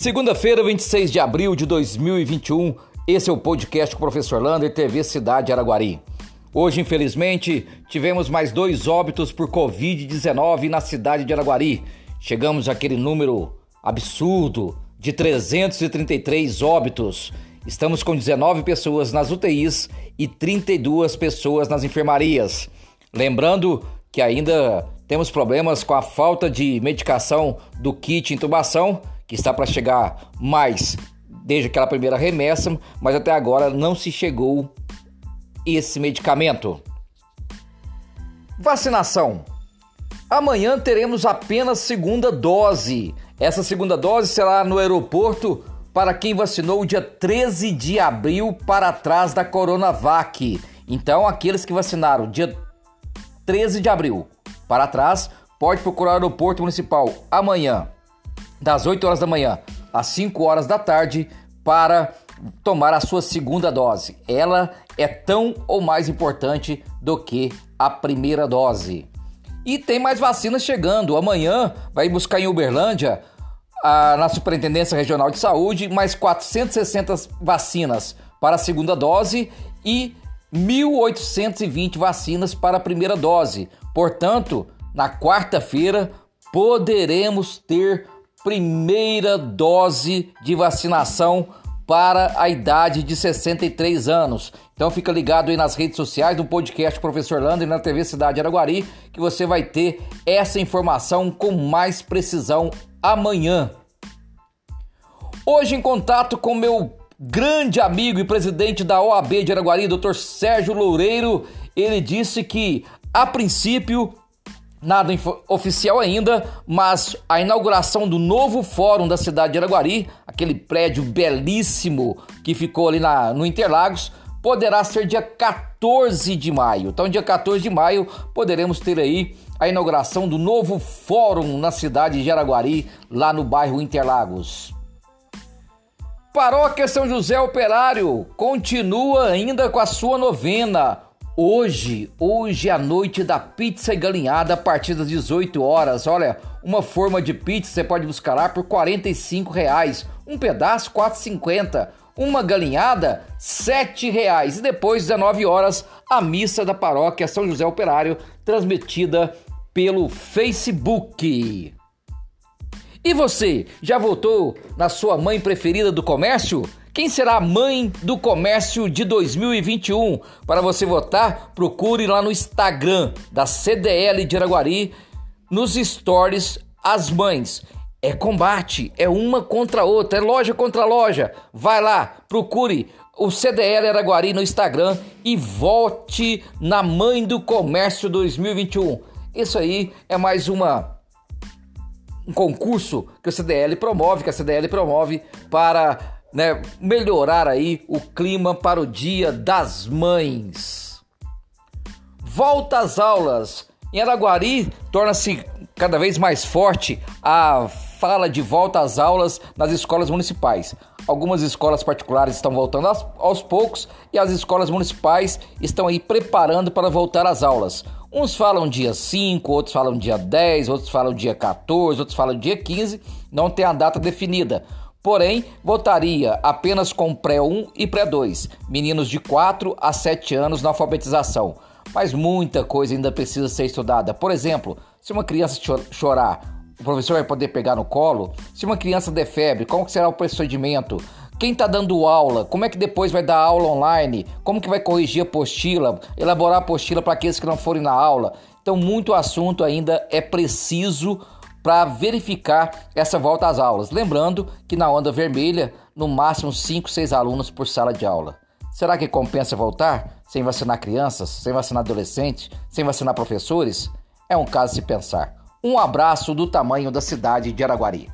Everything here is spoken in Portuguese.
Segunda-feira, 26 de abril de 2021, esse é o podcast com o professor Lander, TV Cidade Araguari. Hoje, infelizmente, tivemos mais dois óbitos por Covid-19 na cidade de Araguari. Chegamos àquele número absurdo de 333 óbitos. Estamos com 19 pessoas nas UTIs e 32 pessoas nas enfermarias. Lembrando que ainda temos problemas com a falta de medicação do kit intubação que está para chegar mais desde aquela primeira remessa, mas até agora não se chegou esse medicamento. Vacinação. Amanhã teremos apenas segunda dose. Essa segunda dose será no aeroporto para quem vacinou dia 13 de abril para trás da Coronavac. Então, aqueles que vacinaram dia 13 de abril para trás, pode procurar o aeroporto municipal amanhã das 8 horas da manhã às 5 horas da tarde para tomar a sua segunda dose. Ela é tão ou mais importante do que a primeira dose. E tem mais vacinas chegando. Amanhã vai buscar em Uberlândia, a, na Superintendência Regional de Saúde, mais 460 vacinas para a segunda dose e 1.820 vacinas para a primeira dose. Portanto, na quarta-feira poderemos ter primeira dose de vacinação para a idade de 63 anos. Então fica ligado aí nas redes sociais, no podcast Professor Lander e na TV Cidade Araguari, que você vai ter essa informação com mais precisão amanhã. Hoje em contato com meu grande amigo e presidente da OAB de Araguari, Dr. Sérgio Loureiro, ele disse que a princípio Nada oficial ainda, mas a inauguração do novo fórum da cidade de Araguari, aquele prédio belíssimo que ficou ali na, no Interlagos, poderá ser dia 14 de maio. Então, dia 14 de maio, poderemos ter aí a inauguração do novo fórum na cidade de Araguari, lá no bairro Interlagos. Paróquia São José Operário continua ainda com a sua novena Hoje, hoje é a noite da pizza e galinhada a partir das 18 horas. Olha, uma forma de pizza você pode buscar lá por R$ reais, um pedaço R$ 4,50, uma galinhada R$ reais e depois 19 horas a missa da paróquia São José Operário transmitida pelo Facebook. E você, já votou na sua mãe preferida do comércio? Quem será a mãe do comércio de 2021? Para você votar, procure lá no Instagram da CDL de Araguari, nos stories As Mães. É combate, é uma contra outra, é loja contra loja. Vai lá, procure o CDL Araguari no Instagram e vote na Mãe do Comércio 2021. Isso aí é mais uma um concurso que o CDL promove, que a CDL promove para né, melhorar aí o clima para o Dia das Mães. Volta às aulas. Em Araguari torna-se cada vez mais forte a fala de volta às aulas nas escolas municipais. Algumas escolas particulares estão voltando aos, poucos e as escolas municipais estão aí preparando para voltar às aulas. Uns falam dia 5, outros falam dia 10, outros falam dia 14, outros falam dia 15, não tem a data definida. Porém, votaria apenas com pré-1 e pré-2, meninos de 4 a 7 anos na alfabetização. Mas muita coisa ainda precisa ser estudada. Por exemplo, se uma criança chorar, o professor vai poder pegar no colo? Se uma criança der febre, como será o procedimento? Quem está dando aula? Como é que depois vai dar aula online? Como que vai corrigir a apostila? Elaborar a apostila para aqueles que não forem na aula? Então, muito assunto ainda é preciso para verificar essa volta às aulas. Lembrando que na onda vermelha, no máximo 5, 6 alunos por sala de aula. Será que compensa voltar sem vacinar crianças, sem vacinar adolescentes, sem vacinar professores? É um caso se pensar. Um abraço do tamanho da cidade de Araguari.